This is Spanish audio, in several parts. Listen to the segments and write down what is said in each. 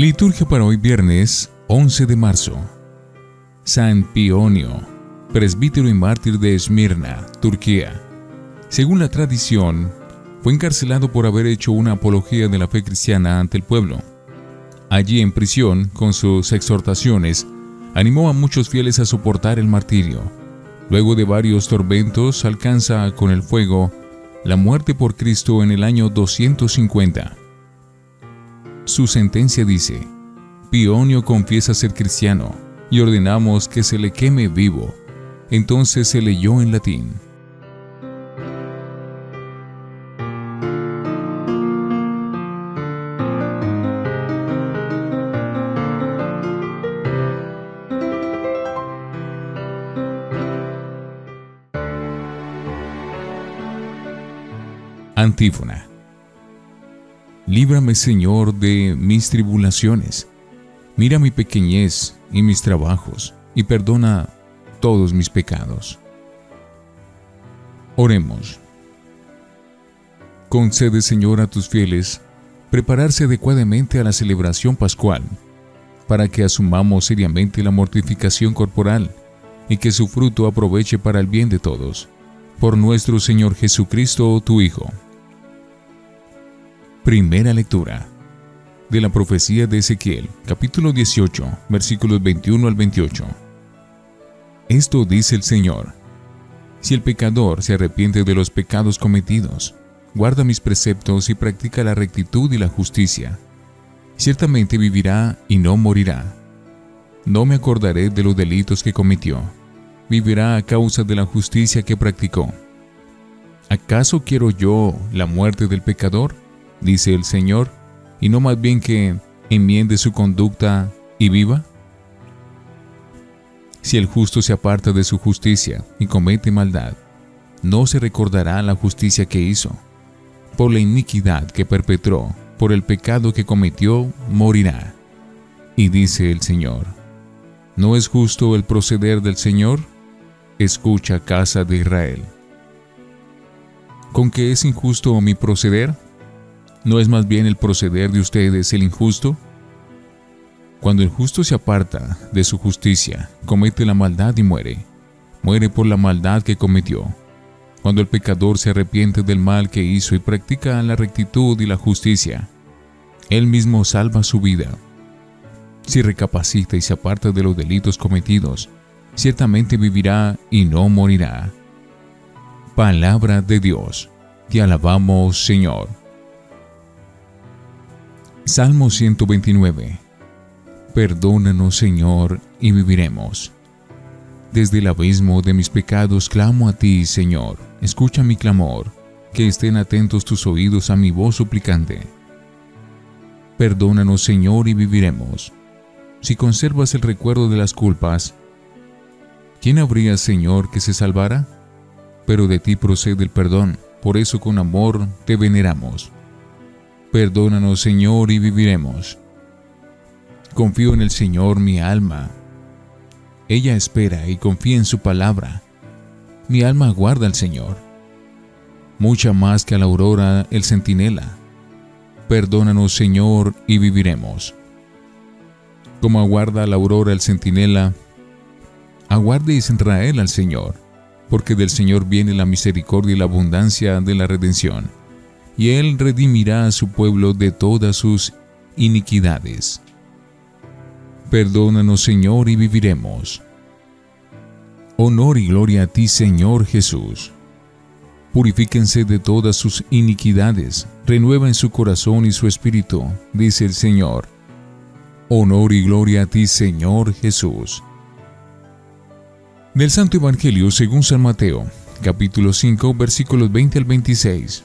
Liturgia para hoy viernes 11 de marzo. San Pionio, presbítero y mártir de Esmirna, Turquía. Según la tradición, fue encarcelado por haber hecho una apología de la fe cristiana ante el pueblo. Allí en prisión, con sus exhortaciones, animó a muchos fieles a soportar el martirio. Luego de varios tormentos, alcanza con el fuego la muerte por Cristo en el año 250. Su sentencia dice, Pionio confiesa ser cristiano y ordenamos que se le queme vivo. Entonces se leyó en latín. Antífona. Líbrame, Señor, de mis tribulaciones. Mira mi pequeñez y mis trabajos, y perdona todos mis pecados. Oremos. Concede, Señor, a tus fieles prepararse adecuadamente a la celebración pascual, para que asumamos seriamente la mortificación corporal y que su fruto aproveche para el bien de todos. Por nuestro Señor Jesucristo, tu Hijo. Primera lectura de la profecía de Ezequiel, capítulo 18, versículos 21 al 28. Esto dice el Señor. Si el pecador se arrepiente de los pecados cometidos, guarda mis preceptos y practica la rectitud y la justicia, ciertamente vivirá y no morirá. No me acordaré de los delitos que cometió. Vivirá a causa de la justicia que practicó. ¿Acaso quiero yo la muerte del pecador? Dice el Señor, y no más bien que enmiende su conducta y viva? Si el justo se aparta de su justicia y comete maldad, no se recordará la justicia que hizo. Por la iniquidad que perpetró, por el pecado que cometió, morirá. Y dice el Señor, ¿no es justo el proceder del Señor? Escucha, casa de Israel. ¿Con qué es injusto mi proceder? ¿No es más bien el proceder de ustedes el injusto? Cuando el justo se aparta de su justicia, comete la maldad y muere. Muere por la maldad que cometió. Cuando el pecador se arrepiente del mal que hizo y practica la rectitud y la justicia, él mismo salva su vida. Si recapacita y se aparta de los delitos cometidos, ciertamente vivirá y no morirá. Palabra de Dios. Te alabamos, Señor. Salmo 129. Perdónanos, Señor, y viviremos. Desde el abismo de mis pecados clamo a ti, Señor. Escucha mi clamor, que estén atentos tus oídos a mi voz suplicante. Perdónanos, Señor, y viviremos. Si conservas el recuerdo de las culpas, ¿quién habría, Señor, que se salvara? Pero de ti procede el perdón, por eso con amor te veneramos. Perdónanos, Señor, y viviremos. Confío en el Señor mi alma. Ella espera y confía en su palabra. Mi alma aguarda al Señor. Mucha más que a la aurora el centinela. Perdónanos, Señor, y viviremos. Como aguarda a la aurora el centinela, aguarde Israel al Señor, porque del Señor viene la misericordia y la abundancia de la redención y él redimirá a su pueblo de todas sus iniquidades. Perdónanos, Señor, y viviremos. Honor y gloria a ti, Señor Jesús. Purifíquense de todas sus iniquidades, renueva en su corazón y su espíritu, dice el Señor. Honor y gloria a ti, Señor Jesús. Del Santo Evangelio según San Mateo, capítulo 5, versículos 20 al 26.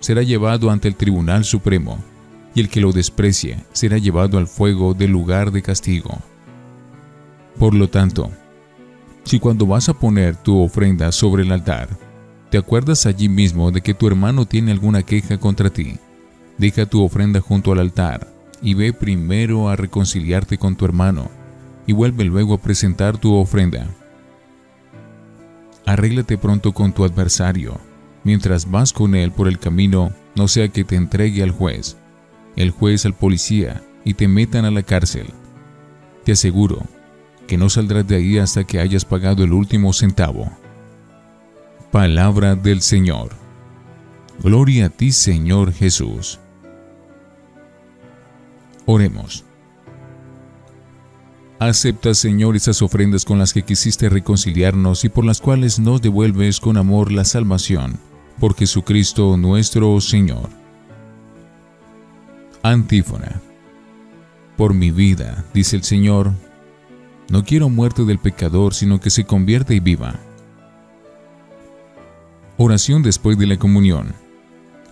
será llevado ante el Tribunal Supremo, y el que lo desprecie será llevado al fuego del lugar de castigo. Por lo tanto, si cuando vas a poner tu ofrenda sobre el altar, te acuerdas allí mismo de que tu hermano tiene alguna queja contra ti, deja tu ofrenda junto al altar y ve primero a reconciliarte con tu hermano y vuelve luego a presentar tu ofrenda. Arréglate pronto con tu adversario, mientras vas con él por el camino, no sea que te entregue al juez, el juez al policía y te metan a la cárcel. Te aseguro que no saldrás de ahí hasta que hayas pagado el último centavo. Palabra del Señor. Gloria a ti, Señor Jesús. Oremos. Acepta, Señor, esas ofrendas con las que quisiste reconciliarnos y por las cuales nos devuelves con amor la salvación, por Jesucristo nuestro Señor. Antífona. Por mi vida, dice el Señor, no quiero muerte del pecador, sino que se convierta y viva. Oración después de la comunión.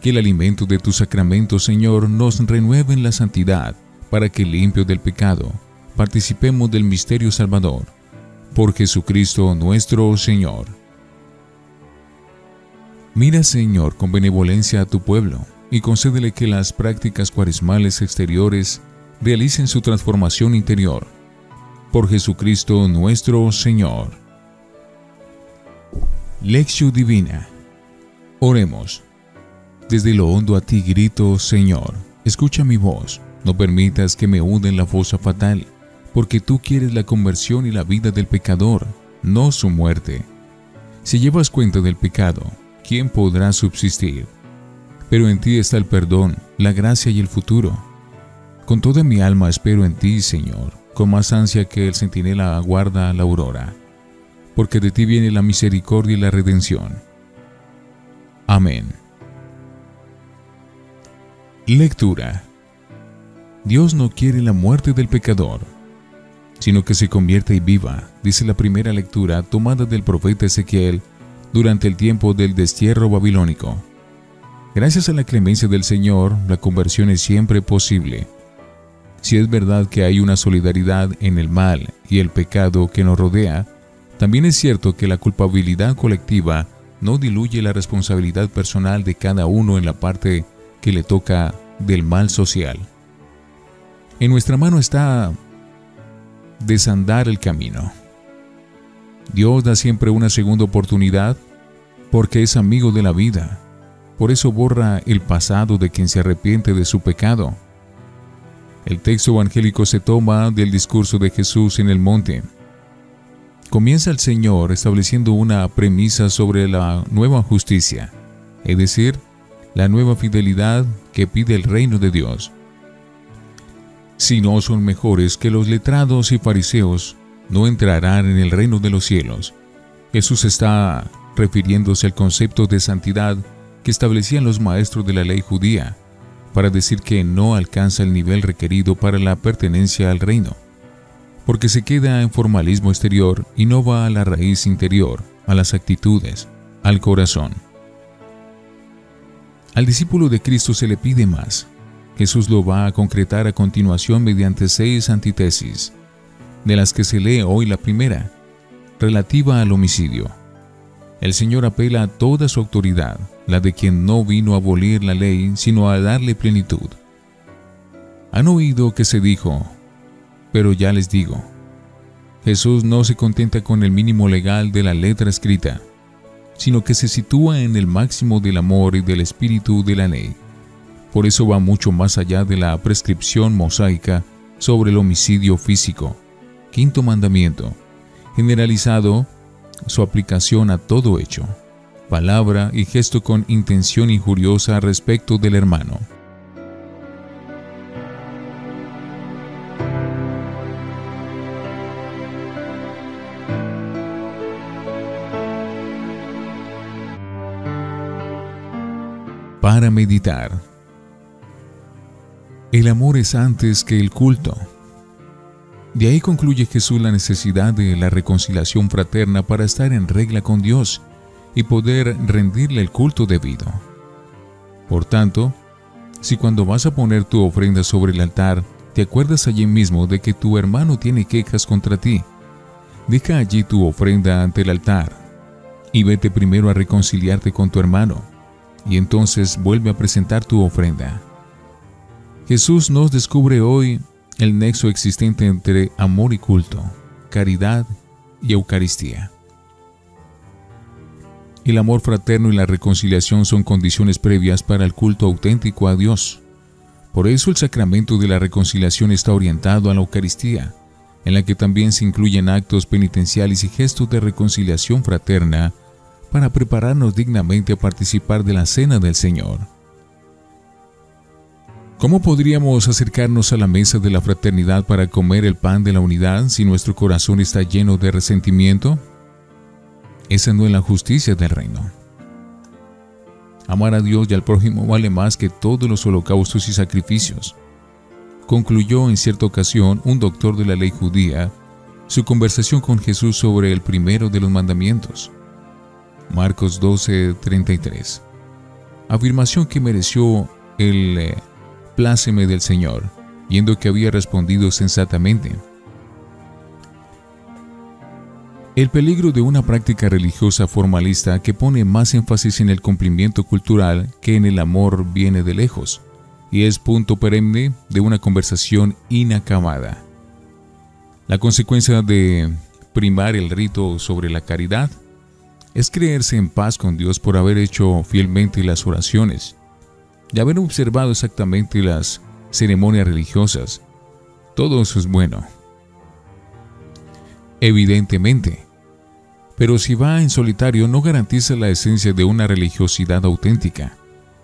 Que el alimento de tu sacramento, Señor, nos renueve en la santidad, para que limpio del pecado, participemos del misterio salvador. Por Jesucristo nuestro Señor. Mira, Señor, con benevolencia a tu pueblo, y concédele que las prácticas cuaresmales exteriores realicen su transformación interior por Jesucristo nuestro Señor. Lección Divina. Oremos. Desde lo hondo a ti grito, Señor, escucha mi voz, no permitas que me hunda en la fosa fatal, porque tú quieres la conversión y la vida del pecador, no su muerte. Si llevas cuenta del pecado, ¿quién podrá subsistir? Pero en ti está el perdón, la gracia y el futuro. Con toda mi alma espero en ti, Señor con más ansia que el centinela aguarda la aurora, porque de ti viene la misericordia y la redención. Amén. Lectura. Dios no quiere la muerte del pecador, sino que se convierta y viva, dice la primera lectura tomada del profeta Ezequiel durante el tiempo del destierro babilónico. Gracias a la clemencia del Señor, la conversión es siempre posible si es verdad que hay una solidaridad en el mal y el pecado que nos rodea, también es cierto que la culpabilidad colectiva no diluye la responsabilidad personal de cada uno en la parte que le toca del mal social. En nuestra mano está desandar el camino. Dios da siempre una segunda oportunidad porque es amigo de la vida. Por eso borra el pasado de quien se arrepiente de su pecado el texto evangélico se toma del discurso de Jesús en el monte. Comienza el Señor estableciendo una premisa sobre la nueva justicia, es decir, la nueva fidelidad que pide el reino de Dios. Si no son mejores que los letrados y fariseos, no entrarán en el reino de los cielos. Jesús está refiriéndose al concepto de santidad que establecían los maestros de la ley judía para decir que no alcanza el nivel requerido para la pertenencia al reino, porque se queda en formalismo exterior y no va a la raíz interior, a las actitudes, al corazón. Al discípulo de Cristo se le pide más. Jesús lo va a concretar a continuación mediante seis antítesis, de las que se lee hoy la primera, relativa al homicidio. El Señor apela a toda su autoridad, la de quien no vino a abolir la ley, sino a darle plenitud. Han oído que se dijo, pero ya les digo, Jesús no se contenta con el mínimo legal de la letra escrita, sino que se sitúa en el máximo del amor y del espíritu de la ley. Por eso va mucho más allá de la prescripción mosaica sobre el homicidio físico. Quinto mandamiento, generalizado su aplicación a todo hecho palabra y gesto con intención injuriosa respecto del hermano. Para meditar. El amor es antes que el culto. De ahí concluye Jesús la necesidad de la reconciliación fraterna para estar en regla con Dios y poder rendirle el culto debido. Por tanto, Si cuando vas a poner tu ofrenda sobre el altar, te acuerdas allí mismo de que tu hermano tiene quejas contra ti, deja allí tu ofrenda ante el altar y vete primero a reconciliarte con tu hermano, y entonces vuelve a presentar tu ofrenda. Jesús nos descubre hoy el nexo existente entre amor y culto, caridad y Eucaristía. El amor fraterno y la reconciliación son condiciones previas para el culto auténtico a Dios. Por eso el sacramento de la reconciliación está orientado a la Eucaristía, en la que también se incluyen actos penitenciales y gestos de reconciliación fraterna para prepararnos dignamente a participar de la cena del Señor. ¿Cómo podríamos acercarnos a la mesa de la fraternidad para comer el pan de la unidad si nuestro corazón está lleno de resentimiento? Esa no es la justicia del reino. Amar a Dios y al prójimo vale más que todos los holocaustos y sacrificios. Concluyó en cierta ocasión un doctor de la ley judía su conversación con Jesús sobre el primero de los mandamientos. Marcos 12:33. Afirmación que mereció el eh, pláceme del Señor, viendo que había respondido sensatamente. El peligro de una práctica religiosa formalista que pone más énfasis en el cumplimiento cultural que en el amor viene de lejos, y es punto perenne de una conversación inacabada. La consecuencia de primar el rito sobre la caridad es creerse en paz con Dios por haber hecho fielmente las oraciones, y haber observado exactamente las ceremonias religiosas. Todo eso es bueno. Evidentemente, pero si va en solitario no garantiza la esencia de una religiosidad auténtica,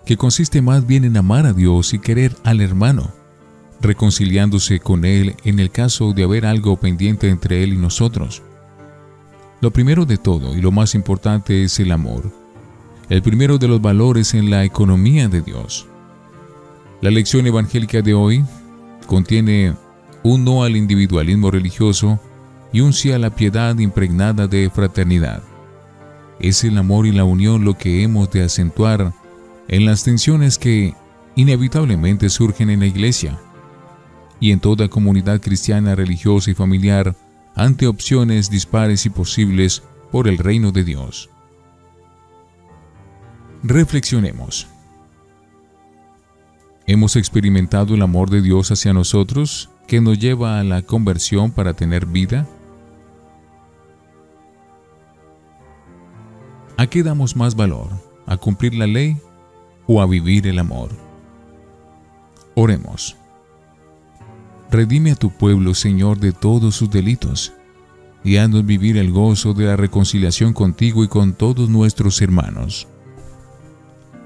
que consiste más bien en amar a Dios y querer al hermano, reconciliándose con Él en el caso de haber algo pendiente entre Él y nosotros. Lo primero de todo y lo más importante es el amor, el primero de los valores en la economía de Dios. La lección evangélica de hoy contiene un no al individualismo religioso y un sí a la piedad impregnada de fraternidad. Es el amor y la unión lo que hemos de acentuar en las tensiones que inevitablemente surgen en la iglesia y en toda comunidad cristiana, religiosa y familiar ante opciones dispares y posibles por el reino de Dios. Reflexionemos. ¿Hemos experimentado el amor de Dios hacia nosotros que nos lleva a la conversión para tener vida? ¿A qué damos más valor? ¿A cumplir la ley o a vivir el amor? Oremos. Redime a tu pueblo, Señor, de todos sus delitos, y haznos vivir el gozo de la reconciliación contigo y con todos nuestros hermanos.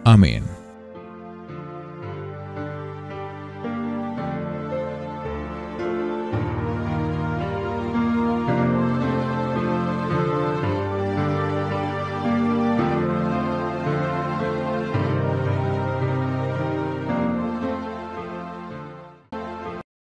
Amén.